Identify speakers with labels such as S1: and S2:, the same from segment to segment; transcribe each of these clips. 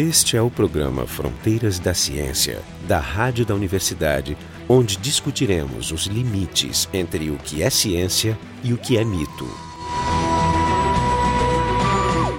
S1: Este é o programa Fronteiras da Ciência, da Rádio da Universidade, onde discutiremos os limites entre o que é ciência e o que é mito.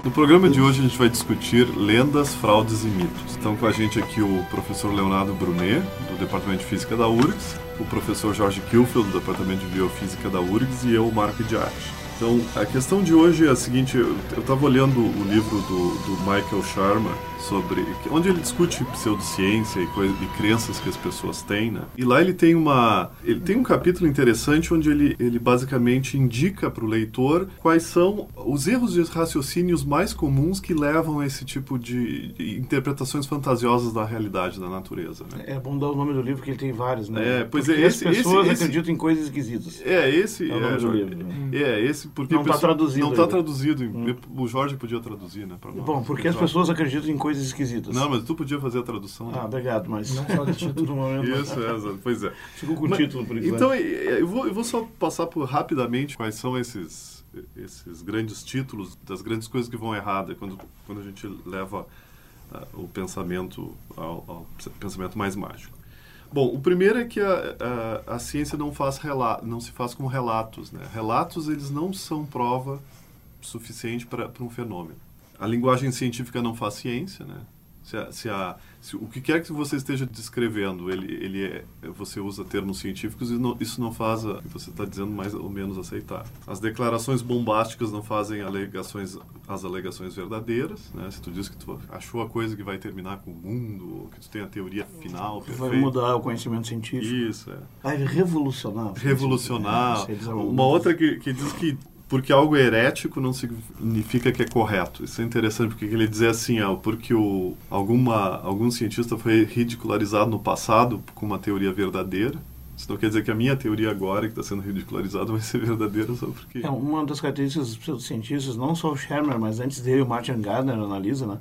S2: No programa de hoje a gente vai discutir lendas, fraudes e mitos. Estão com a gente aqui o professor Leonardo Brunet, do Departamento de Física da URGS, o professor Jorge Kilfield, do Departamento de Biofísica da URGS, e eu, Marco de Arte. Então, a questão de hoje é a seguinte: eu estava olhando o livro do, do, Michael Sharma sobre. onde ele discute pseudociência e, coisa, e crenças que as pessoas têm, né? E lá ele tem uma. Ele tem um capítulo interessante onde ele, ele basicamente indica para o leitor quais são os erros de raciocínios mais comuns que levam a esse tipo de, de interpretações fantasiosas da realidade da natureza. Né?
S3: É bom dar o nome do livro, que ele tem vários, né?
S2: É, pois é, Porque
S3: é. Esse,
S2: as
S3: pessoas
S2: esse,
S3: acreditam em coisas esquisitas.
S2: É, esse.
S3: É, o nome
S2: é,
S3: do livro. Né?
S2: é esse porque
S3: não está traduzido.
S2: Não está traduzido. Hum. O Jorge podia traduzir, né?
S3: Bom, porque as pessoas acreditam em coisas esquisitas.
S2: Não, mas tu podia fazer a tradução.
S3: Né? Ah, obrigado, mas não só de título no momento.
S2: Isso, é, pois é.
S3: Ficou com o título por enquanto.
S2: Então, eu vou, eu vou só passar por rapidamente quais são esses, esses grandes títulos das grandes coisas que vão erradas quando, quando a gente leva uh, o pensamento ao, ao pensamento mais mágico. Bom, o primeiro é que a, a, a ciência não, faz relato, não se faz com relatos. Né? Relatos eles não são prova suficiente para um fenômeno. A linguagem científica não faz ciência, né? Se, a, se, a, se o que quer que você esteja descrevendo, ele, ele é, você usa termos científicos e não, isso não faz o que você está dizendo mais ou menos aceitar. As declarações bombásticas não fazem alegações, as alegações verdadeiras. Né? Se tu diz que tu achou a coisa que vai terminar com o mundo, ou que tu tem a teoria final perfeita.
S3: Vai mudar o conhecimento científico.
S2: Isso, é.
S3: Vai revolucionar.
S2: Revolucionar. Uma outra que, que diz que porque algo herético não significa que é correto. Isso é interessante porque ele diz assim, ó, porque o, alguma, algum cientista foi ridicularizado no passado com uma teoria verdadeira. Isso não quer dizer que a minha teoria agora, que está sendo ridicularizada, vai ser verdadeira só porque...
S3: É, uma das características dos cientistas, não só o Shermer, mas antes dele o Martin Gardner analisa, né?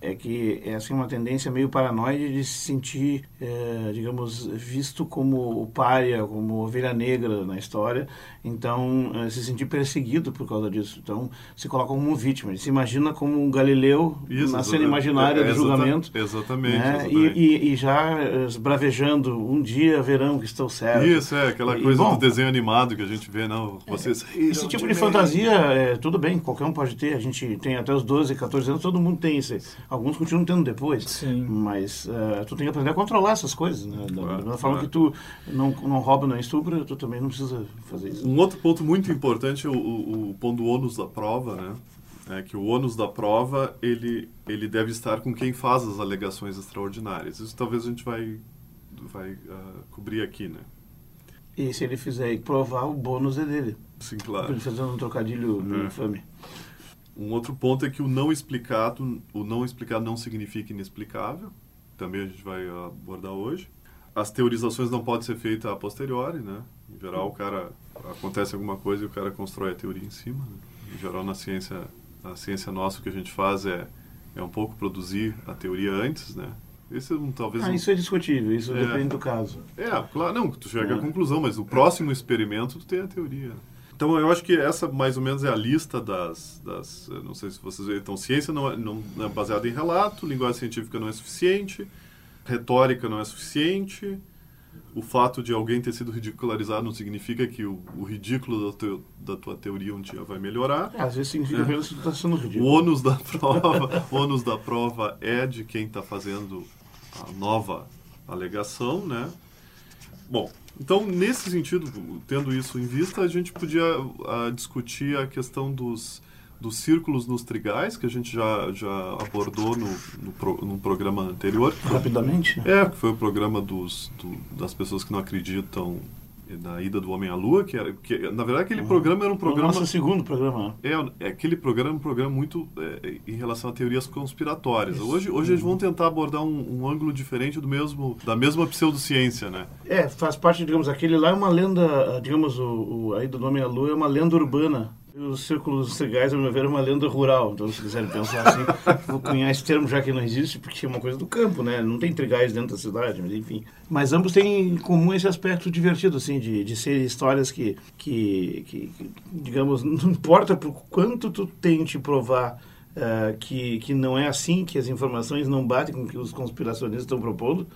S3: É que é assim uma tendência meio paranoide de se sentir, é, digamos, visto como o pária, como ovelha negra na história, então é, se sentir perseguido por causa disso. Então se coloca como vítima, ele se imagina como um Galileu Isso, na cena imaginária é, do julgamento.
S2: Exatamente.
S3: Né?
S2: exatamente.
S3: E, e, e, já bravejando, um dia verão que estou certo.
S2: Isso, é, aquela coisa bom, do desenho animado que a gente vê, não, vocês...
S3: esse tipo de fantasia, é, tudo bem, qualquer um pode ter, a gente tem até os 12, 14 anos, todo mundo tem isso Alguns continuam tendo depois.
S4: Sim.
S3: Mas uh, tu tem que aprender a controlar essas coisas. Né? Da, claro, mesma forma que tu não, não rouba, não estupra, tu também não precisa fazer isso.
S2: Um outro ponto muito importante é o, o, o ponto do ônus da prova, né? É que o ônus da prova ele, ele deve estar com quem faz as alegações extraordinárias. Isso talvez a gente vai, vai uh, cobrir aqui, né?
S3: E se ele fizer provar, o bônus é dele.
S2: Sim, claro.
S3: Ele fazendo um trocadilho é. infame.
S2: Um outro ponto é que o não explicado, o não explicado não significa inexplicável. Também a gente vai abordar hoje. As teorizações não podem ser feitas a posteriori, né? Em geral, o cara acontece alguma coisa e o cara constrói a teoria em cima. Né? Em geral, na ciência, na ciência nossa, o que a gente faz é é um pouco produzir a teoria antes, né?
S3: Esse é um, talvez ah, um... isso é discutível, isso é, depende do caso.
S2: É, claro, não, tu chega é. à conclusão, mas o próximo experimento tu tem a teoria. Então, eu acho que essa, mais ou menos, é a lista das... das não sei se vocês. Então, ciência não é, não é baseada em relato, linguagem científica não é suficiente, retórica não é suficiente, o fato de alguém ter sido ridicularizado não significa que o, o ridículo da, teu, da, tua teoria um dia vai melhorar.
S3: É, às vezes significa é. que está sendo ridículo.
S2: O ônus da prova, o ônus da prova é de quem está fazendo a nova alegação, né? Bom, então, nesse sentido, tendo isso em vista, a gente podia uh, discutir a questão dos, dos círculos nos trigais, que a gente já, já abordou no, no, pro, no programa anterior.
S3: Rapidamente?
S2: É, que foi o programa dos, do, das pessoas que não acreditam da ida do homem à lua, que era que na verdade aquele uhum. programa era um programa.
S3: O nosso segundo programa.
S2: É, é aquele programa é um programa muito é, em relação a teorias conspiratórias. Isso. Hoje, hoje uhum. eles vão tentar abordar um, um, ângulo diferente do mesmo da mesma pseudociência, né?
S3: É, faz parte, digamos, aquele lá é uma lenda, digamos, o, o a ida do homem à lua é uma lenda urbana os círculos trigais, ao meu ver, é uma lenda rural. Então, se quiserem pensar assim, vou cunhar esse termo já que não existe, porque é uma coisa do campo, né? Não tem trigais dentro da cidade, mas enfim. Mas ambos têm em comum esse aspecto divertido, assim, de, de ser histórias que, que, que, que digamos, não importa por quanto tu tente provar uh, que, que não é assim, que as informações não batem com o que os conspiracionistas estão propondo,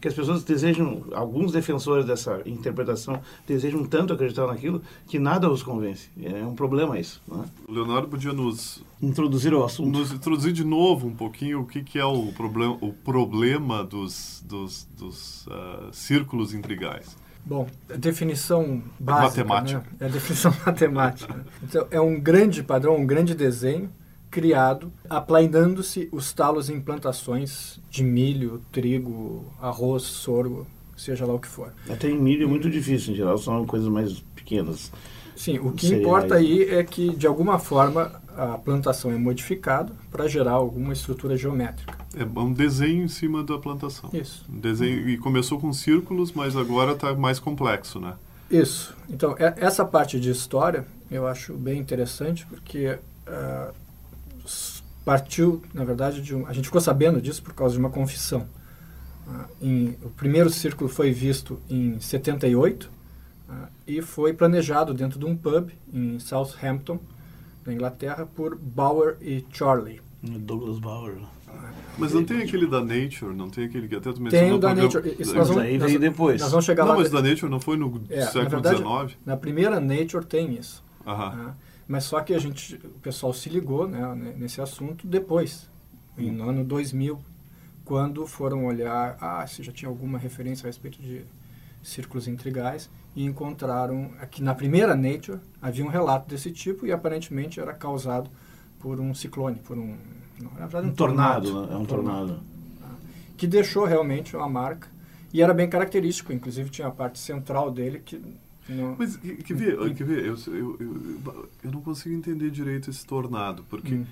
S3: que as pessoas desejam, alguns defensores dessa interpretação, desejam tanto acreditar naquilo que nada os convence. É um problema isso. Né?
S2: O Leonardo podia nos
S3: introduzir o assunto.
S2: Nos introduzir de novo um pouquinho o que, que é o problema, o problema dos, dos, dos uh, círculos intrigais.
S4: Bom, a definição básica.
S2: Matemática.
S4: Né? É a definição matemática. Então, é um grande padrão, um grande desenho criado aplainando-se os talos em plantações de milho, trigo, arroz, sorgo, seja lá o que for.
S3: Até em milho é muito difícil, em geral são coisas mais pequenas.
S4: Sim, o que importa aí é que, de alguma forma, a plantação é modificada para gerar alguma estrutura geométrica.
S2: É um desenho em cima da plantação.
S4: Isso.
S2: Um desenho, e começou com círculos, mas agora está mais complexo, né?
S4: Isso. Então, essa parte de história eu acho bem interessante, porque uh, partiu, na verdade, de um, a gente ficou sabendo disso por causa de uma confissão. Uh, em, o primeiro círculo foi visto em 78 uh, e foi planejado dentro de um pub em Southampton, na Inglaterra, por Bauer e Charlie.
S3: Douglas Bauer.
S2: Mas não tem aquele da Nature, não tem aquele que até tu
S4: mencionou. Tem o da Nature. Isso
S3: nós vamos, aí nós, depois.
S4: Nós vamos chegar
S2: não,
S4: lá.
S2: mas o da Nature não foi no é, século XIX?
S4: Na primeira Nature tem isso.
S2: Aham.
S4: Mas só que a gente, o pessoal se ligou né, nesse assunto depois, hum. no ano 2000, quando foram olhar, ah, se já tinha alguma referência a respeito de círculos intrigais, e encontraram que na primeira Nature havia um relato desse tipo e aparentemente era causado por um ciclone, por um,
S3: não, na verdade, um, um tornado, tornado, é um tornado, tornado
S4: tá? que deixou realmente uma marca e era bem característico, inclusive tinha a parte central dele que
S2: não. Mas que, que ver, que ver eu, eu, eu, eu, não consigo entender direito esse tornado, porque hum.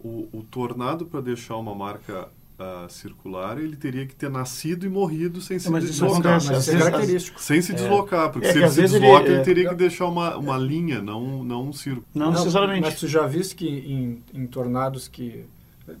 S2: o, o tornado para deixar uma marca uh, circular, ele teria que ter nascido e morrido sem se
S3: mas
S2: deslocar.
S3: Isso mas é característico.
S2: Sem se é. deslocar, porque é se ele se desloca, ele, ele teria que deixar uma, uma linha, não, não um círculo.
S3: Não, não necessariamente.
S4: Mas tu já viste que em, em tornados que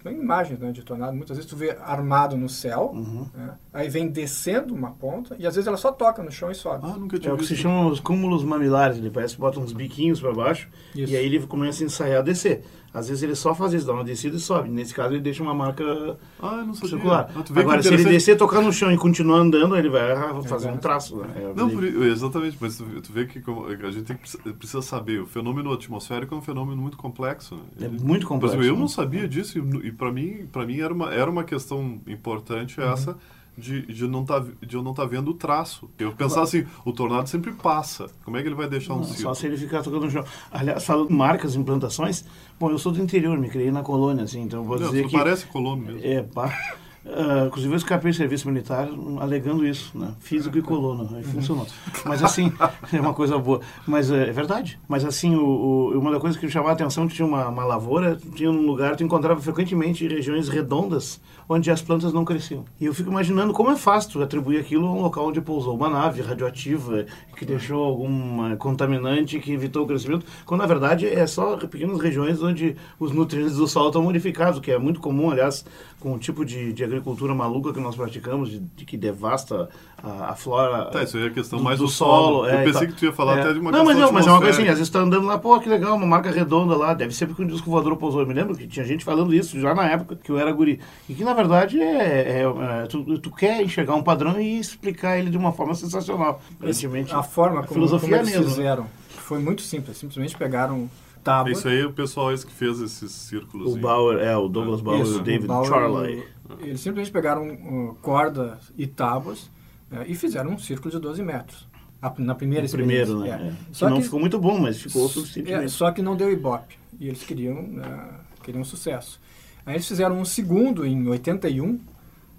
S4: tem imagens né, de tornado, muitas vezes tu vê armado no céu, uhum. né, aí vem descendo uma ponta e às vezes ela só toca no chão e sobe.
S2: Ah, nunca tinha
S3: é o que se chama os cúmulos mamilares, ele parece que bota uns biquinhos para baixo isso. e aí ele começa a ensaiar a descer. Às vezes ele só faz isso, dá uma descida e sobe. Nesse caso ele deixa uma marca
S2: ah, não
S3: circular. Ah, Agora, se ele descer, tocar no chão e continuar andando, ele vai fazer um traço. Né?
S2: É, não, por, exatamente, mas tu, tu vê que a gente que, precisa saber, o fenômeno atmosférico é um fenômeno muito complexo. Né?
S3: É muito complexo.
S2: Exemplo, eu não sabia disso e, e para mim, para mim era uma, era uma questão importante uhum. De, de, não tá, de eu não estar tá vendo o traço. Eu pensar assim, o tornado sempre passa. Como é que ele vai deixar um não,
S3: Só se ele ficar tocando no chão. Aliás, falando marcas, implantações, bom, eu sou do interior, me criei na colônia, assim, então vou não, dizer que...
S2: parece colônia mesmo.
S3: É, pá. Uh, inclusive eu escapei de serviço militar alegando isso, né? Físico e coluna, aí funcionou. Mas assim, é uma coisa boa. Mas é, é verdade. Mas assim, o, o, uma das coisas que chamava a atenção que tinha uma, uma lavoura, tinha um lugar, tu encontrava frequentemente regiões redondas onde as plantas não cresciam. E eu fico imaginando como é fácil atribuir aquilo a um local onde pousou uma nave radioativa que deixou algum contaminante que evitou o crescimento, quando na verdade é só pequenas regiões onde os nutrientes do solo estão modificados, o que é muito comum, aliás, com o tipo de, de agricultura maluca que nós praticamos, de, de que devasta a, a, flora.
S2: Tá, isso aí é a questão
S3: do,
S2: mais
S3: do, do solo.
S2: solo. É, Eu pensei tá, que tu ia falar é. até de uma
S3: não,
S2: questão.
S3: Não, mas não, mas é uma coisa assim, às vezes está andando lá, pô, que legal, uma marca redonda lá, deve ser porque um disco voador pousou. Eu me lembro que tinha gente falando isso já na época que eu era guri. E que na verdade é, é, é tu, tu quer enxergar um padrão e explicar ele de uma forma sensacional.
S4: Aparentemente, a forma como, filosofia como eles mesmo. fizeram foi muito simples, simplesmente pegaram tábua.
S2: Isso aí é o pessoal esse que fez esses círculos.
S3: O Bauer, é, o Douglas Bauer e o David Charlie.
S4: Eles simplesmente pegaram uh, corda e tábuas uh, e fizeram um círculo de 12 metros. A, na primeira experiência.
S3: Primeiro, né? É. É. Só que não ficou muito bom, mas ficou suficientemente.
S4: É, só que não deu ibope. E eles queriam, uh, queriam sucesso. Aí eles fizeram um segundo em 81,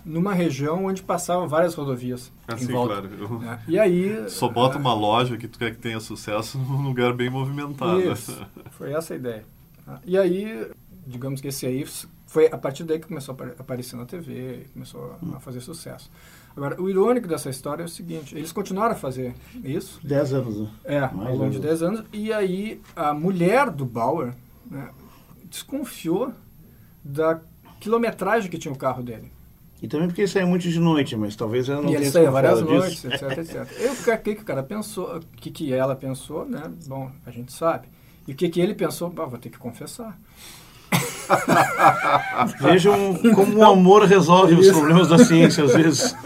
S4: numa região onde passavam várias rodovias.
S2: Assim,
S4: em volta.
S2: claro.
S4: É. E aí.
S2: Só bota uma loja que tu quer que tenha sucesso num lugar bem movimentado.
S4: Isso. Foi essa a ideia. E aí, digamos que esse aí foi a partir daí que começou a aparecer na TV, começou a fazer sucesso. Agora, o irônico dessa história é o seguinte, eles continuaram a fazer isso.
S3: Dez anos, né?
S4: É, Mais ao longo de dez anos. E aí, a mulher do Bauer né, desconfiou da quilometragem que tinha o carro dele.
S3: E também porque ele saía muito de noite, mas talvez ela não
S4: e ele saía várias noites, etc, etc. E o que, que o cara pensou, o que, que ela pensou, né? Bom, a gente sabe. E o que, que ele pensou? Ah, vou ter que confessar.
S3: Vejam como o amor resolve os problemas da ciência, às vezes.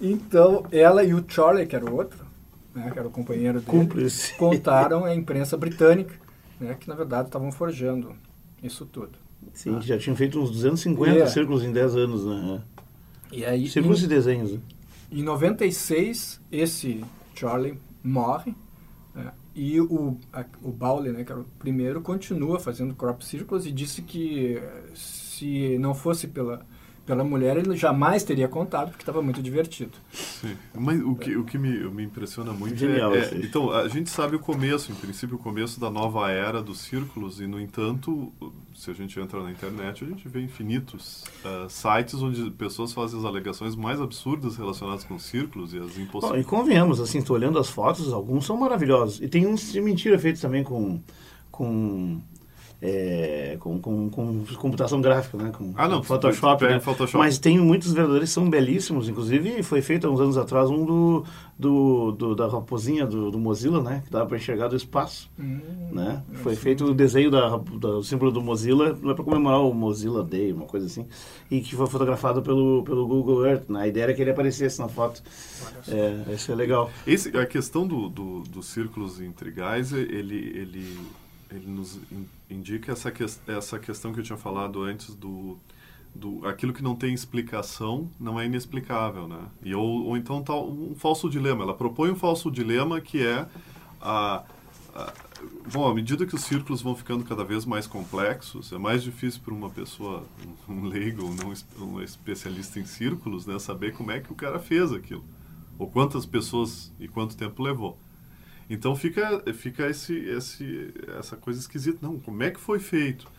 S4: Então, ela e o Charlie, que era o outro, né, que era o companheiro dele,
S3: Cúmplice.
S4: contaram à imprensa britânica né, que, na verdade, estavam forjando isso tudo.
S3: Sim, que já tinham feito uns 250
S4: É.
S3: círculos em 10 anos, né?
S4: E aí,
S3: Círculos
S4: em-
S3: e desenhos. né?
S4: Em 96, esse Charlie morre né, e o, a, o Bowley, né, que era o primeiro, continua fazendo crop circles e disse que eh, se não fosse pela, pela mulher, ele jamais teria contado, porque estava muito divertido.
S2: Sim. Mas o que, o que me, me impressiona muito
S3: Genial
S2: é,
S3: isso
S2: é-
S3: aí.
S2: Então, a gente sabe o começo, em princípio, o começo da nova era dos círculos, e, no entanto, se a gente entra na internet, a gente vê infinitos ah, sites onde pessoas fazem as alegações mais absurdas relacionadas com círculos e as
S3: Bom, e convenhamos, assim, estou olhando as fotos, alguns são maravilhosos. E tem uns de mentira feitos também com. com é, com, com, com computação gráfica, né? Com,
S2: Ah, não,
S3: com Photoshop,
S2: pega
S3: né?
S2: Photoshop.
S3: Mas tem muitos verdadeiros que são belíssimos. Inclusive, foi feito há uns anos atrás um do, do, do- da raposinha do, do Mozilla, né? Que dava para enxergar do espaço. né? Foi feito o desenho da, do símbolo do Mozilla, não é para comemorar o Mozilla Day, uma coisa assim, e que foi fotografado pelo, pelo Google Earth. Né? A ideia era que ele aparecesse na foto. É, isso é legal.
S2: Esse, a questão do, do- dos círculos intrigais, ele, ele, ele nos indica essa, ques- essa questão que eu tinha falado antes do, do aquilo que não tem explicação não é inexplicável, né? E ou, ou então tá um falso dilema. Ela propõe um falso dilema que é a, a bom, à medida que os círculos vão ficando cada vez mais complexos, é mais difícil para uma pessoa, um leigo, não um especialista em círculos, né, saber como é que o cara fez aquilo ou quantas pessoas e quanto tempo levou. Então fica fica esse, esse essa coisa esquisita, não, como é que foi feito?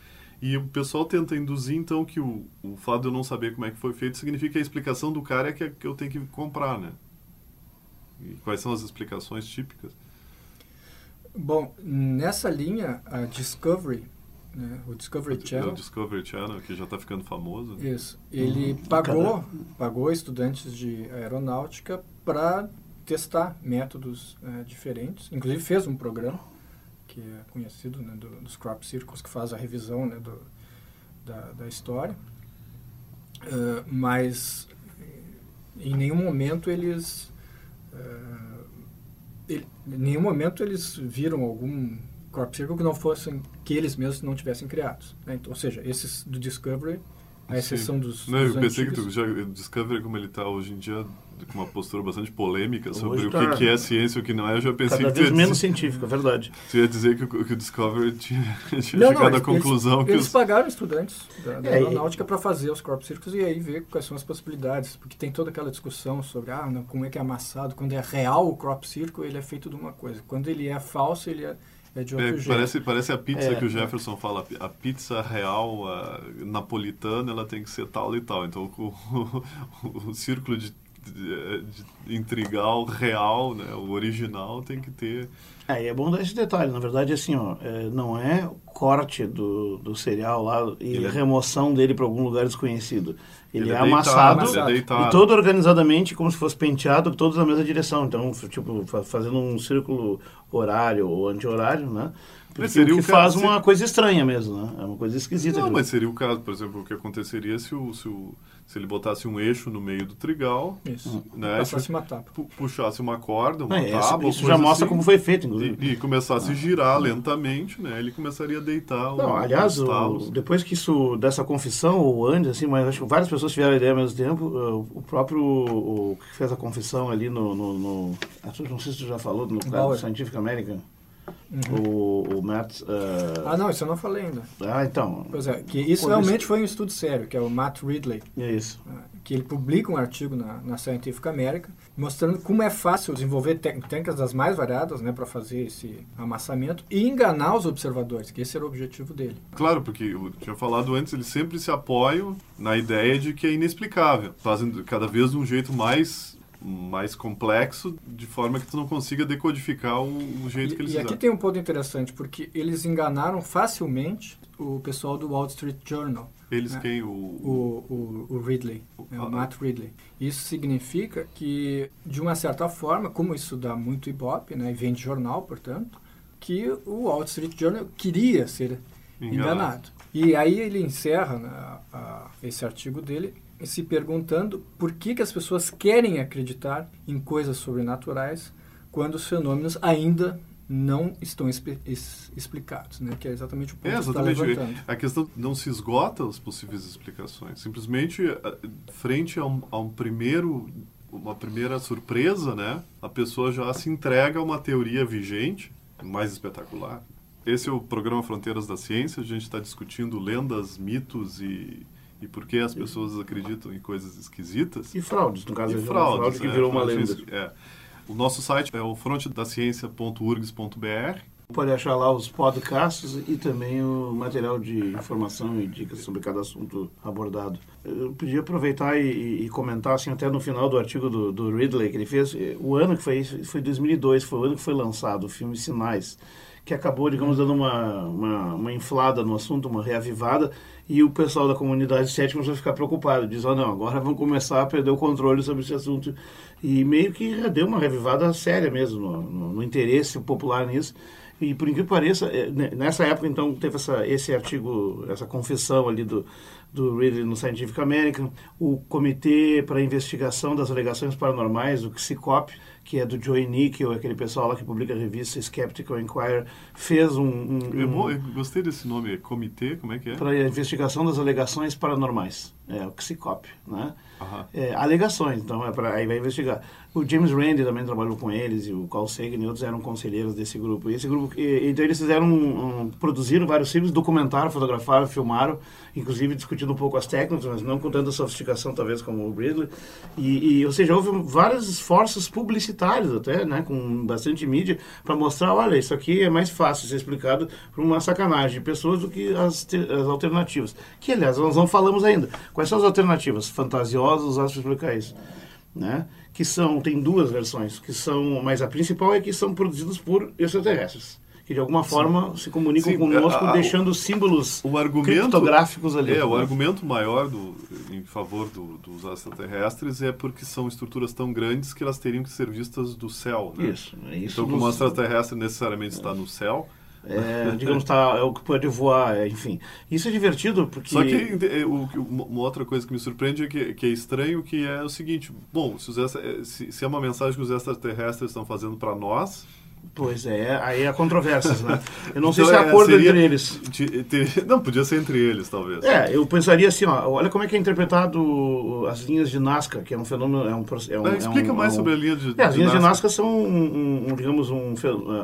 S2: E o pessoal tenta induzir então que o, o fato de eu não saber como é que foi feito significa que a explicação do cara é que, que eu tenho que comprar, né? E quais são as explicações típicas?
S4: Bom, nessa linha, a Discovery, né, o Discovery
S2: É
S4: Channel,
S2: o Discovery Channel, que já está ficando famoso. né?
S4: Isso. Ele
S3: Uhum.
S4: pagou, pagou estudantes de aeronáutica para testar métodos eh, diferentes. Inclusive fez um programa que é conhecido né, do- dos crop circles que faz a revisão né, do, da, da história. Eh, mas em nenhum momento eles eh, ele- em nenhum momento eles viram algum crop circle que não fossem que eles mesmos não tivessem criados. né? Então, ou seja, esses do Discovery, a exceção dos,
S2: Não, eu
S4: dos
S2: pensei
S4: antigos,
S2: que tu já o Discovery como ele está hoje em dia com uma postura bastante polêmica sobre
S3: Hoje
S2: o
S3: tá-
S2: que, é ciência e o que não é, eu já pensei
S3: Cada
S2: que tu
S3: vez
S2: ia,
S3: menos
S2: dizer,
S3: científico, é verdade.
S2: tu ia dizer que, o- que o Discovery tinha, tinha
S4: Não,
S2: chegado
S4: não,
S2: à
S4: eles-
S2: conclusão
S4: eles,
S2: que
S4: eles
S2: os...
S4: pagaram estudantes da, da
S3: É, e-
S4: aeronáutica para fazer os crop circles e aí ver quais são as possibilidades, porque tem toda aquela discussão sobre ah, não, como é que é amassado, quando é real o crop circle ele é feito de uma coisa, quando ele é falso ele é, é de
S2: É, parece, parece a pizza
S3: É.
S2: que o Jefferson fala, a pizza real, a napolitana, ela tem que ser tal e tal. Então, o, o, o círculo de, de, de intrigal real, né, o original, tem que ter...
S3: É, e é bom dar esse detalhe. Na verdade, assim, ó, é, não é corte do, do cereal lá e
S2: Ele é-
S3: remoção dele para algum lugar desconhecido. Ele,
S2: Ele
S3: é,
S2: é deitado,
S3: amassado
S4: ele é
S2: deitado.
S3: e todo organizadamente, como se fosse penteado, todos na mesma direção. Então, tipo, fa- fazendo um círculo horário ou anti-horário, né? Porque
S2: seria
S3: o
S2: o
S3: que
S2: caso-
S3: faz
S2: se-
S3: uma coisa estranha mesmo, né? É uma coisa esquisita.
S2: Não, mas seria o caso, por exemplo, o que aconteceria se, o, se, o, se ele botasse um eixo no meio do trigal,
S4: Isso.
S2: né,
S4: Passasse uma tapa.
S2: pu- puxasse uma corda, uma
S3: é,
S2: tábua,
S3: isso já mostra
S2: assim,
S3: como foi feito, inclusive.
S2: E, e começasse a girar lentamente, né? Ele começaria a deitar o-
S3: Não, aliás,
S2: os
S3: o- depois que isso, dessa confissão, ou antes, assim, mas acho que várias pessoas tiveram a ideia ao mesmo tempo, uh, o próprio o, que fez a confissão ali no, no, no- não sei se tu já falou, no caso do. Scientific American,
S2: Uhum.
S3: o, o Matt... uh,
S4: Ah, não, isso eu não falei ainda.
S3: ah, então,
S4: Pois é, que isso realmente
S3: isso-
S4: foi um estudo sério, que é o Matt Ridley,
S3: é isso.
S4: né, que ele publica um artigo na, na Scientific American mostrando como é fácil desenvolver técnicas das mais variadas né, para fazer esse amassamento e enganar os observadores, que esse era o objetivo dele.
S2: Claro, porque eu tinha falado antes, eles sempre se apoiam na ideia de que é inexplicável. Fazem cada vez de um jeito mais mais complexo, de forma que tu não consiga decodificar o, o jeito
S4: E,
S2: que eles
S4: e aqui tem um ponto interessante, porque eles enganaram facilmente o pessoal do Wall Street Journal,
S2: Eles
S4: É.
S2: quem? O,
S4: o, o, o Ridley, né,
S2: Ah.
S4: o Matt Ridley. Isso significa que, de uma certa forma, como isso dá muito ibope, né, e vem de jornal, portanto, que o Wall Street Journal queria ser enganado. enganado. E aí ele encerra né, a, esse artigo dele se perguntando por que, que as pessoas querem acreditar em coisas sobrenaturais quando os fenômenos ainda não estão explicados, né? que é exatamente o ponto é, exatamente. que está levantando.
S2: A questão não se esgota as possíveis explicações. Simplesmente, frente a um, a um primeiro uma primeira surpresa, né? A pessoa já se entrega a uma teoria vigente, mais espetacular. Esse é o programa Fronteiras da Ciência. A gente está discutindo lendas, mitos e, e por que as pessoas acreditam em coisas esquisitas.
S3: E fraudes, no caso.
S2: E fraudes, fraude que né? virou uma lenda. É. O nosso site é o frontedaciencia.urgs.br.
S3: Pode achar lá os podcasts e também o material de informação e dicas sobre cada assunto abordado. Eu podia aproveitar e, e comentar, assim, até no final do artigo do, do, Ridley que ele fez, o ano que foi, foi 2002, foi o ano que foi lançado o filme Sinais, que acabou, digamos, dando uma, uma, uma inflada no assunto, uma reavivada, e o pessoal da comunidade cética começou a ficar preocupado, diz, oh, não, agora vão começar a perder o controle sobre esse assunto, e meio que deu uma revivada séria mesmo no, no, no interesse popular nisso, e por incrível que pareça, é, nessa época então teve essa, esse artigo, essa confissão ali do, do Ridley no Scientific American, o Comitê para Investigação das Alegações Paranormais, o CSICOP, que é do Joey Nickel, aquele pessoal lá que publica a revista Skeptical Inquirer, fez um... um,
S2: um eu gostei desse nome, comitê, como é que é?
S3: Para a investigação das alegações paranormais, é o CSICOP, né? É, alegações, então é para aí vai investigar. O James Randi também trabalhou com eles e o Carl Sagan e outros eram conselheiros desse grupo. E esse grupo, e, então eles fizeram, um, um, produziram vários filmes, documentaram, fotografaram, filmaram, inclusive discutindo um pouco as técnicas, mas não com tanta sofisticação talvez como o Ridley. E, e ou seja, houve vários esforços publicitários até, né, com bastante mídia para mostrar, olha, isso aqui é mais fácil ser explicado por uma sacanagem de pessoas do que as, as alternativas. Que aliás nós não falamos ainda. Quais são as alternativas fantasiosas para explicar isso? Né? Que são, tem duas versões, que são, mas a principal é que são produzidos por extraterrestres que de alguma forma Sim. se comunicam Sim, conosco, a, a, deixando símbolos o argumento, criptográficos ali.
S2: É, o argumento maior do, em favor do, dos extraterrestres é porque são estruturas tão grandes que elas teriam que ser vistas do céu. Né?
S3: Isso, é isso.
S2: Então, como o extraterrestre necessariamente é. está no céu,
S3: é, digamos, tá, é o que pode voar, é, enfim. Isso é divertido porque...
S2: Só que é, uma outra coisa que me surpreende é que, que é estranho, que é o seguinte, bom, se, os, se, se é uma mensagem que os extraterrestres estão fazendo para nós,
S3: Pois é, aí há controvérsias, né? Eu não então, sei se há é, acordo seria, entre eles.
S2: não, podia ser entre eles, talvez.
S3: É, eu pensaria assim, ó, olha como é que é interpretado as linhas de Nazca, que é um fenômeno... É um, é um,
S2: explica
S3: é um,
S2: mais sobre a linha de,
S3: é, As linhas de Nazca são, um, um, digamos, um,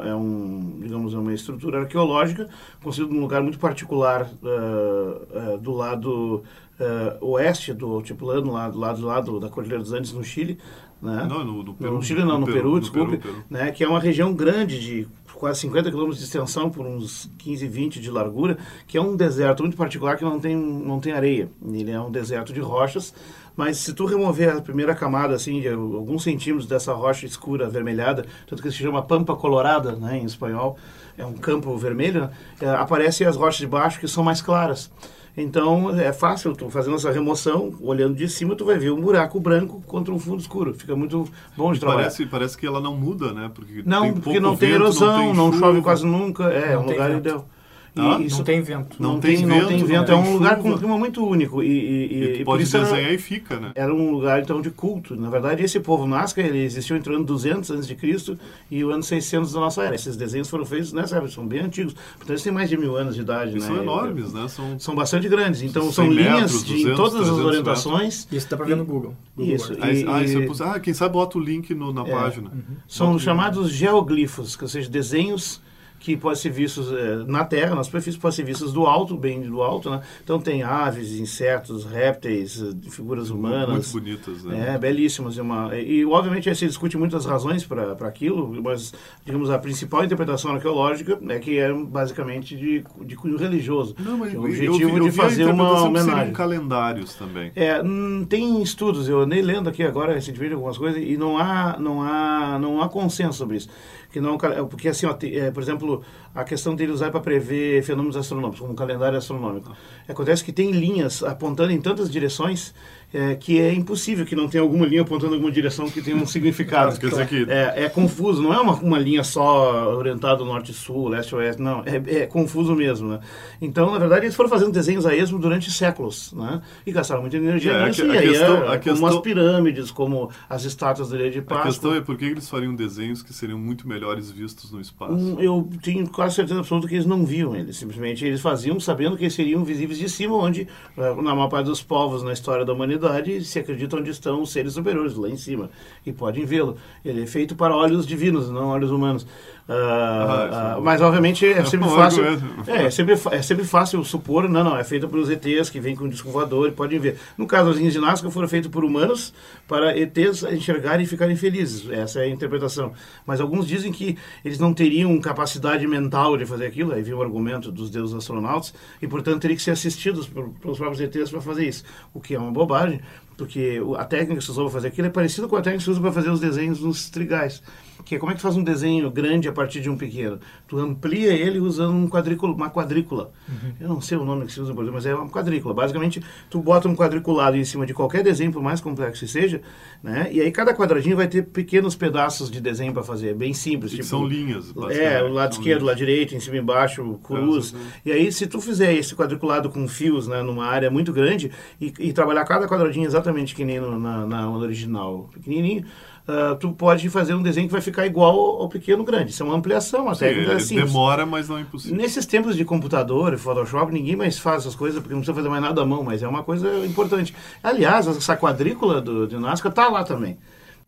S3: é um, digamos, uma estrutura arqueológica construída num lugar muito particular uh, uh, do lado uh, oeste do altiplano, lá do lado, lado da Cordilheira dos Andes, no Chile, né?
S2: Não, no, no Peru.
S3: No Chile não, no, Peru, Peru, desculpe. Peru, Peru. Né? Que é uma região grande de quase 50 quilômetros de extensão por uns 15, 20 de largura, que é um deserto muito particular que não tem, não tem areia. Ele é um deserto de rochas, mas se tu remover a primeira camada, assim, de alguns centímetros dessa rocha escura, avermelhada, tanto que se chama pampa colorada, né, em espanhol, é um campo vermelho, né, é, aparecem as rochas de baixo que são mais claras. Então é fácil, tu fazendo essa remoção, olhando de cima, tu vai ver um buraco branco contra um fundo escuro. Fica muito bom de trabalhar.
S2: Parece, parece que ela não muda, né?
S3: Porque não, porque não tem vento, erosão, não, tem não chove quase nunca. É, é um lugar vento. ideal.
S4: Ah, isso, não tem vento.
S3: Não, não tem, tem, vento. Não tem vento. é um lugar com um clima muito único. E,
S2: e, e, e pode desenhar era, e fica, né?
S3: Era um lugar, então, de culto. Na verdade, esse povo Nazca, ele existiu entre o ano 200 a.C. e o ano 600 da nossa era. Esses desenhos foram feitos nessa época, são bem antigos. Portanto, eles têm mais de mil anos de idade,
S2: e
S3: né?
S2: São enormes, né? São,
S3: são bastante grandes. Então, são linhas de 200, todas as orientações.
S4: Metros. Isso dá para ver no Google. Google
S3: isso.
S2: E, ah, isso ah, quem sabe bota o link no, na é, página. Uhum.
S3: São chamados geoglifos, que ou seja, desenhos que podem ser vistos é, na Terra, nas superfícies, podem ser vistos do alto, bem do alto, né? Então tem aves, insetos, répteis, eh, figuras humanas.
S2: Muito bonitas, né?
S3: É, belíssimas. E, uma, e, obviamente se discute muitas razões para aquilo, mas, digamos, a principal interpretação arqueológica é que é basicamente de, de cunho religioso.
S2: Não, mas
S3: o objetivo eu vi, eu de fazer uma homenagem.
S2: calendários também.
S3: É, hum, tem estudos, eu andei lendo aqui agora recentemente algumas coisas e não há, não há, não há consenso sobre isso. Que não, porque assim, ó, é, por exemplo, exemplo, a questão dele usar para prever fenômenos astronômicos, como um calendário astronômico. Acontece que tem linhas apontando em tantas direções é, que é impossível que não tenha alguma linha apontando alguma direção que tenha um significado.
S2: Quer dizer que-
S3: é, é confuso, não é uma, uma linha só orientada norte-sul, leste-oeste, não, é, é confuso mesmo, né? Então, na verdade, eles foram fazendo desenhos a esmo durante séculos, né? E gastaram muita energia
S2: É, a
S3: nisso,
S2: que- a
S3: e aí
S2: questão-
S3: é,
S2: a
S3: como
S2: questão-
S3: as pirâmides, como as estátuas da Ilha de
S2: A
S3: Páscoa.
S2: questão é por que eles fariam desenhos que seriam muito melhores vistos no espaço.
S3: Hum, Eu tenho quase certeza absoluta que eles não viam eles. Simplesmente eles faziam sabendo que eles seriam visíveis de cima, onde, eh, na maior parte dos povos na história da humanidade, se acredita onde estão os seres superiores, lá em cima. E podem vê-lo. Ele é feito para olhos divinos, não olhos humanos. Ah,
S2: Ah,
S3: ah,
S2: é
S3: mas, obviamente, é sempre fácil. É, é sempre, é sempre fácil supor, não, não, é feito pelos ETs que vêm com disco voador e podem ver. No caso, as linhas Nazca foram feitas por humanos para ETs enxergarem e ficarem felizes. Essa é a interpretação. Mas alguns dizem que eles não teriam capacidade mental de fazer aquilo, aí vem o argumento dos deuses astronautas, e portanto teriam que ser assistidos pelos próprios ETs para fazer isso. O que é uma bobagem, porque a técnica que se usou para fazer aquilo é parecida com a técnica que se usa para fazer os desenhos nos trigais. Que como é que faz um desenho grande a partir de um pequeno? Tu amplia ele usando um quadrículo, uma quadrícula. Eu não sei o nome que se usa, mas é uma quadrícula. Basicamente, tu bota um quadriculado em cima de qualquer desenho, por mais complexo que seja, né? E aí cada quadradinho vai ter pequenos pedaços de desenho para fazer, bem simples. Tipo,
S2: são linhas,
S3: É, o lado esquerdo, o lado direito, em cima e embaixo, cruz. E aí, se tu fizer esse quadriculado com fios, né, numa área muito grande, e, e trabalhar cada quadradinho exatamente que nem no- na, na original, pequenininho, ah, tu pode fazer um desenho que vai ficar igual ao, pequeno grande. Isso é uma ampliação, uma
S2: Sim,
S3: técnica simples.
S2: demora, mas não é impossível.
S3: Nesses tempos de computador Photoshop, ninguém mais faz essas coisas, porque não precisa fazer mais nada à mão, mas é uma coisa importante. Aliás, essa quadrícula do, de Nazca está lá também.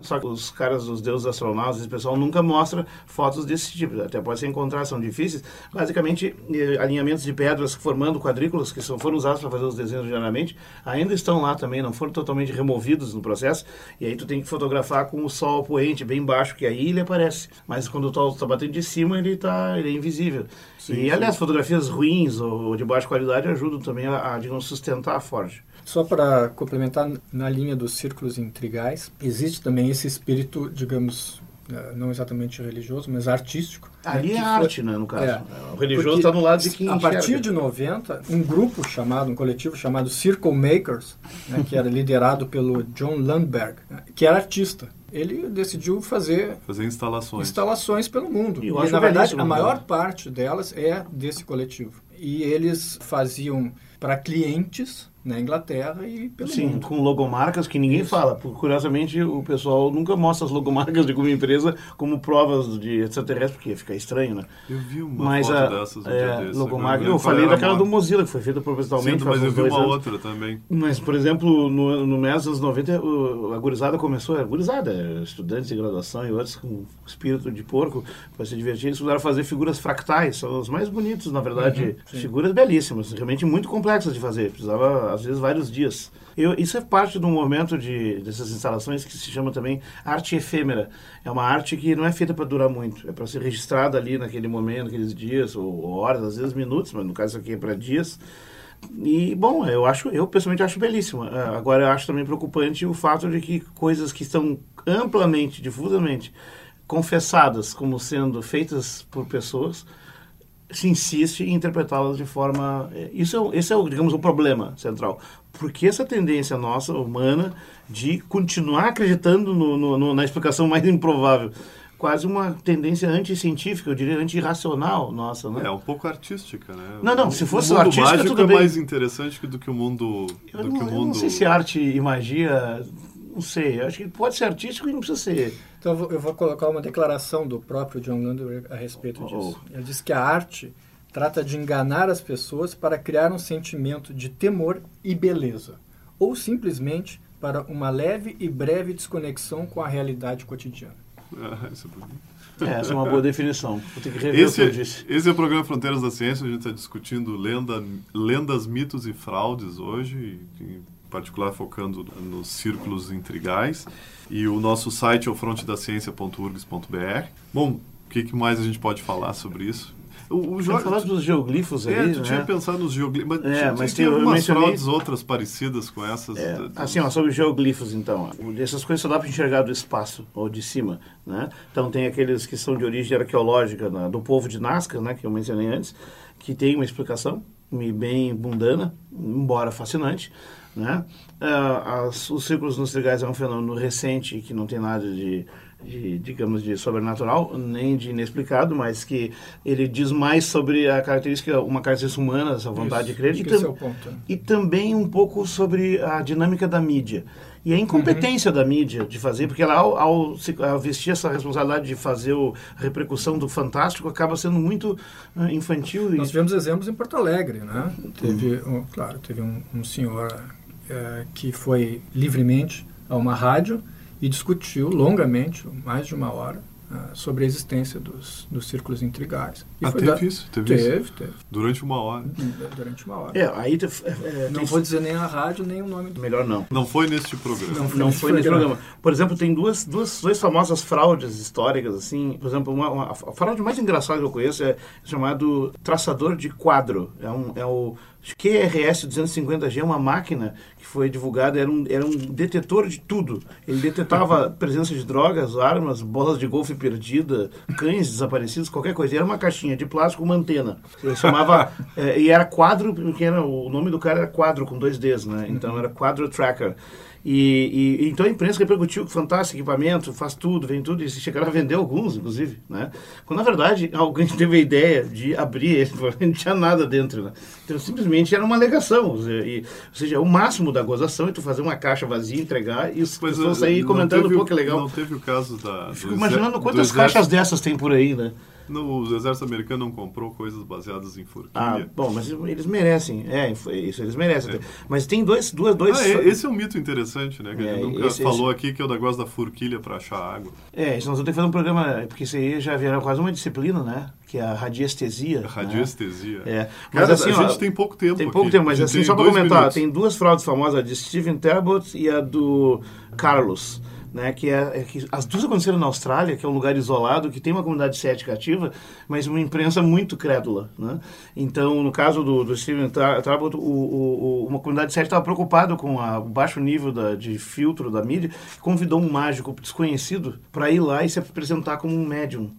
S3: Só que os caras, os deuses astronautas, esse pessoal nunca mostra fotos desse tipo. Até pode ser encontrar, são difíceis. Basicamente, eh, alinhamentos de pedras formando quadrículas que são, foram usados para fazer os desenhos geralmente, ainda estão lá também, não foram totalmente removidos no processo. E aí tu tem que fotografar com o sol poente bem baixo, que aí ele aparece. Mas quando o sol está batendo de cima, ele, tá, ele é invisível.
S2: Sim,
S3: e,
S2: sim.
S3: aliás, fotografias ruins ou, ou de baixa qualidade ajudam também a, a digamos, sustentar a forja.
S4: Só para complementar, na linha dos círculos intrigais, existe também esse espírito, digamos, eh, não exatamente religioso, mas artístico.
S3: Ali
S4: né,
S3: é
S4: foi-
S3: arte, né, no caso.
S4: É.
S3: O religioso está no lado de quem
S4: A partir
S3: enxerga.
S4: de 90, um grupo chamado, um coletivo chamado Circle Makers, né, que era liderado pelo John Landberg, né, que era artista. Ele decidiu fazer
S2: Fazer instalações.
S4: instalações pelo mundo.
S3: E
S4: E, na verdade, a
S3: né?
S4: maior parte delas é desse coletivo. E eles faziam para clientes na Inglaterra e pelo
S3: Sim,
S4: mundo.
S3: com logomarcas que ninguém fala. Por- Curiosamente, o pessoal nunca mostra as logomarcas de alguma empresa como provas de extraterrestre, porque fica estranho, né?
S2: Eu vi uma
S3: Mas
S2: foto
S3: a
S2: dessas um
S3: é, logomarca,
S2: agora
S3: eu falei daquela do. Mozilla, que foi feita propositalmente
S2: Sim, mas eu vi uma
S3: anos.
S2: outra também.
S3: Mas, por exemplo, no, no mês dos anos 90, o- a gurizada começou, a gurizada, estudantes de graduação e outros com espírito de porco, para se divertir, eles começaram a fazer figuras fractais, são os mais bonitos, na verdade, figuras belíssimas, realmente muito complexas de fazer, precisava, às vezes, vários dias. Eu, isso é parte de um momento de, dessas instalações que se chama também arte efêmera. É uma arte que não é feita para durar muito, é para ser registrada ali naquele momento, naqueles dias, ou horas, às vezes minutos, mas no caso aqui é para dias. E, bom, eu acho, eu pessoalmente acho belíssima. Ah, Agora, eu acho também preocupante o fato de que coisas que estão amplamente, difusamente confessadas como sendo feitas por pessoas, se insiste em interpretá-las de forma... eh, Isso é, esse é, o, digamos, o problema central. Porque essa tendência nossa, humana, de continuar acreditando no- no- no- na explicação mais improvável, quase uma tendência anticientífica, eu diria antirracional nossa, né?
S2: É um pouco artística, né?
S3: Não, não, se fosse
S2: o mundo
S3: artística,
S2: mágico
S3: tudo
S2: é
S3: bem.
S2: mais interessante do que o mundo...
S3: Eu
S2: do
S3: não,
S2: que o
S3: eu
S2: mundo...
S3: não sei se arte e magia, não sei, eu acho que pode ser artístico e não precisa ser.
S4: Então eu vou, eu vou colocar uma declaração do próprio John Landberg a respeito
S3: Oh.
S4: disso. Ele diz que a arte trata de enganar as pessoas para criar um sentimento de temor e beleza, ou simplesmente para uma leve e breve desconexão com a realidade cotidiana.
S2: Ah, isso é bonito.
S3: É, essa é uma boa definição. Vou ter que rever
S2: Esse,
S3: o que eu disse.
S2: esse é o programa Fronteiras da Ciência. A gente está discutindo lenda, lendas, mitos e fraudes hoje, e, particular focando nos círculos intrigais. E o nosso site é o frontedaciencia.urgs.br. Bom, o que, que mais a gente pode falar sobre isso? O, o
S3: Jorge... falar dos geoglifos
S2: é,
S3: aí,
S2: tu
S3: né?
S2: tinha pensado nos geoglifos, mas,
S3: é,
S2: mas tem, algumas mencionei... fraudes outras parecidas com essas.
S3: É, assim, ó, sobre geoglifos, então. Essas coisas só dá para enxergar do espaço ou de cima, né? Então tem aqueles que são de origem arqueológica né, do povo de Nazca, né, que eu mencionei antes, que tem uma explicação bem mundana, embora fascinante, né? Uh, as, os círculos nos trigais é um fenômeno recente que não tem nada de de, digamos, de sobrenatural, nem de inexplicado, mas que ele diz mais sobre a característica, uma característica humana, essa vontade
S4: Isso,
S3: de crer, e,
S4: tam é ponto, né?
S3: e também um pouco sobre a dinâmica da mídia. E a incompetência uhum. da mídia de fazer, porque ela, ao, ao, ao, vestir essa responsabilidade de fazer o, a repercussão do fantástico, acaba sendo muito uh, infantil.
S4: Nós tivemos exemplos em Porto Alegre, né? Uhum. Teve, um, claro, teve um, um senhor uh, que foi livremente a uma rádio e discutiu longamente, mais de uma hora, uh, sobre a existência dos, dos círculos intrigais.
S2: E ah, teve da... isso? Teve,
S4: teve,
S2: isso?
S4: teve.
S2: Durante uma hora?
S4: Durante uma hora.
S3: É, aí... Te, é,
S4: não vou dizer nem a rádio, nem o nome do...
S3: Melhor não.
S2: Não foi neste programa.
S3: Não foi, não nesse, foi programa. nesse programa. Por exemplo, tem duas, duas, duas famosas fraudes históricas, assim. Por exemplo, uma, uma, a fraude mais engraçada que eu conheço é chamado traçador de quadro. É, um, é o QRS 250G é uma máquina que foi divulgada, era um, era um detetor de tudo. Ele detetava presença de drogas, armas, bolas de golfe perdida, cães desaparecidos, qualquer coisa. Era uma caixinha de plástico uma antena. Ele chamava. é, e era quadro, porque era, o nome do cara era quadro com dois Ds, né? Então era quadro tracker. E, e, então a imprensa repercutiu que fantástico equipamento, faz tudo, vem tudo, e chegaram a vender alguns, inclusive, né? Quando na verdade alguém teve a ideia de abrir ele, não tinha nada dentro, né? Então simplesmente era uma alegação, e, ou seja, o máximo da gozação é tu fazer uma caixa vazia, entregar e
S2: Mas,
S3: pessoas saírem comentando, pô, que legal.
S2: Não teve o caso da...
S3: Fico imaginando quantas caixas dessas tem por aí, né?
S2: No, o exército americano não comprou coisas baseadas em forquilha.
S3: Ah, bom, mas eles merecem. É, isso, eles merecem. É. Mas tem dois... duas dois
S2: ah, é, esse é um mito interessante, né? Que é, a gente nunca esse, falou esse... aqui, que é o negócio da forquilha para achar água.
S3: É, isso nós vamos ter que fazer um programa, porque isso aí já vieram quase uma disciplina, né? Que é a radiestesia.
S2: A radiestesia.
S3: Né? É.
S2: Mas Cara, assim, a ó, gente tem pouco tempo
S3: Tem pouco aqui. tempo, mas assim, só para comentar, minutos. tem duas fraudes famosas, a de Steven Talbot e a do Carlos né, que, é, é, que as duas aconteceram na Austrália, que é um lugar isolado, que tem uma comunidade cética ativa, mas uma imprensa muito crédula. Né? Então, no caso do, do Steven Talbot, uma comunidade cética estava preocupada com a, o baixo nível da, de filtro da mídia, convidou um mágico desconhecido para ir lá e se apresentar como um médium.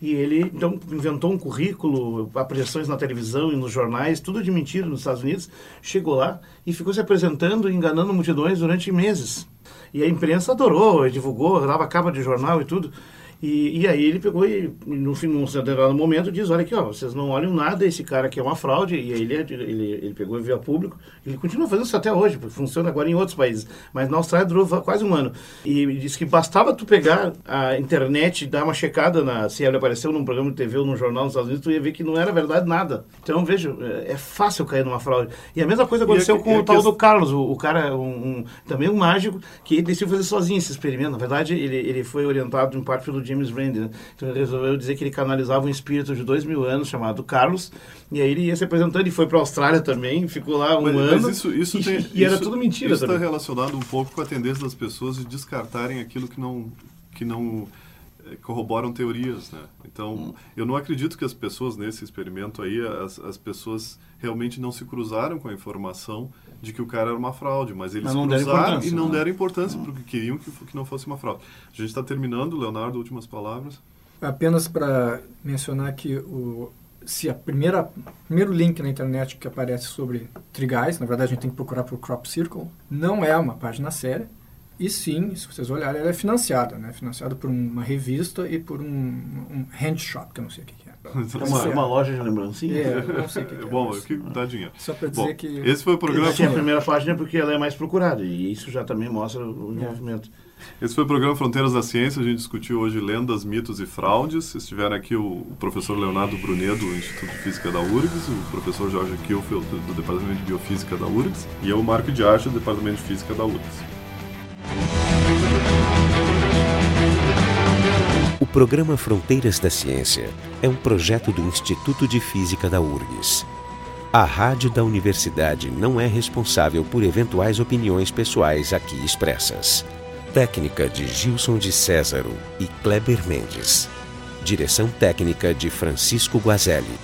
S3: E ele, então, inventou um currículo, apresentações na televisão e nos jornais, tudo de mentira nos Estados Unidos. Chegou lá e ficou se apresentando e enganando multidões durante meses. E a imprensa adorou, divulgou, dava capa de jornal e tudo. E, e aí ele pegou e, no fim, num determinado momento, diz, olha aqui, ó, vocês não olham nada, esse cara aqui é uma fraude. E aí ele, ele, ele pegou e veio a público. Ele continua fazendo isso até hoje, porque funciona agora em outros países. Mas na Austrália durou quase um ano. E disse que bastava tu pegar a internet e dar uma checada na, se ele apareceu num programa de TV ou num jornal nos Estados Unidos, tu ia ver que não era verdade nada. Então, veja, é, é fácil cair numa fraude. E a mesma coisa aconteceu com o tal do Carlos, o, o cara, um, um, também um mágico, que ele decidiu fazer sozinho esse experimento. Na verdade, ele, ele foi orientado em parte pelo James Randi, ele resolveu dizer que ele canalizava um espírito de dois mil anos chamado Carlos, e aí ele ia se apresentando e foi para a Austrália também, ficou lá um
S2: mas,
S3: ano.
S2: Mas isso, isso tem,
S3: e, era tudo mentira
S2: Isso está relacionado um pouco com a tendência das pessoas de descartarem aquilo que não, que não corroboram teorias, né? Então, hum. eu não acredito que as pessoas nesse experimento aí, as, as pessoas realmente não se cruzaram com a informação de que o cara era uma fraude, mas eles mas cruzaram e não né? deram importância hum. porque queriam que, que não fosse uma fraude. A gente está terminando, Leonardo, últimas palavras.
S4: Apenas para mencionar que o, se a primeira primeiro link na internet que aparece sobre trigais, na verdade a gente tem que procurar por Crop Circle, não é uma página séria, e sim, se vocês olharem, ela é financiada, né? Financiada por uma revista e por um, um hand shop, que eu não sei o que, é.
S3: É uma, uma, loja de lembrancinha?
S4: É, não sei o que, que é.
S2: Bom, que dá dinheiro.
S4: Só para dizer
S2: Bom,
S4: que...
S2: Esse foi o programa...
S3: Essa é a primeira página porque ela é mais procurada, e isso já também mostra o envolvimento.
S2: Esse foi o programa Fronteiras da Ciência. A gente discutiu hoje lendas, mitos e fraudes. Estiveram aqui o professor Leonardo Brunet, do Instituto de Física da URGS, o professor Jorge Kielfeld, do Departamento de Biofísica da URGS, e eu, Marco de Arte, do Departamento de Física da URGS.
S1: Programa Fronteiras da Ciência é um projeto do Instituto de Física da URGS. A rádio da universidade não é responsável por eventuais opiniões pessoais aqui expressas. Técnica de Gilson de Césaro e Kleber Mendes. Direção técnica de Francisco Guazelli.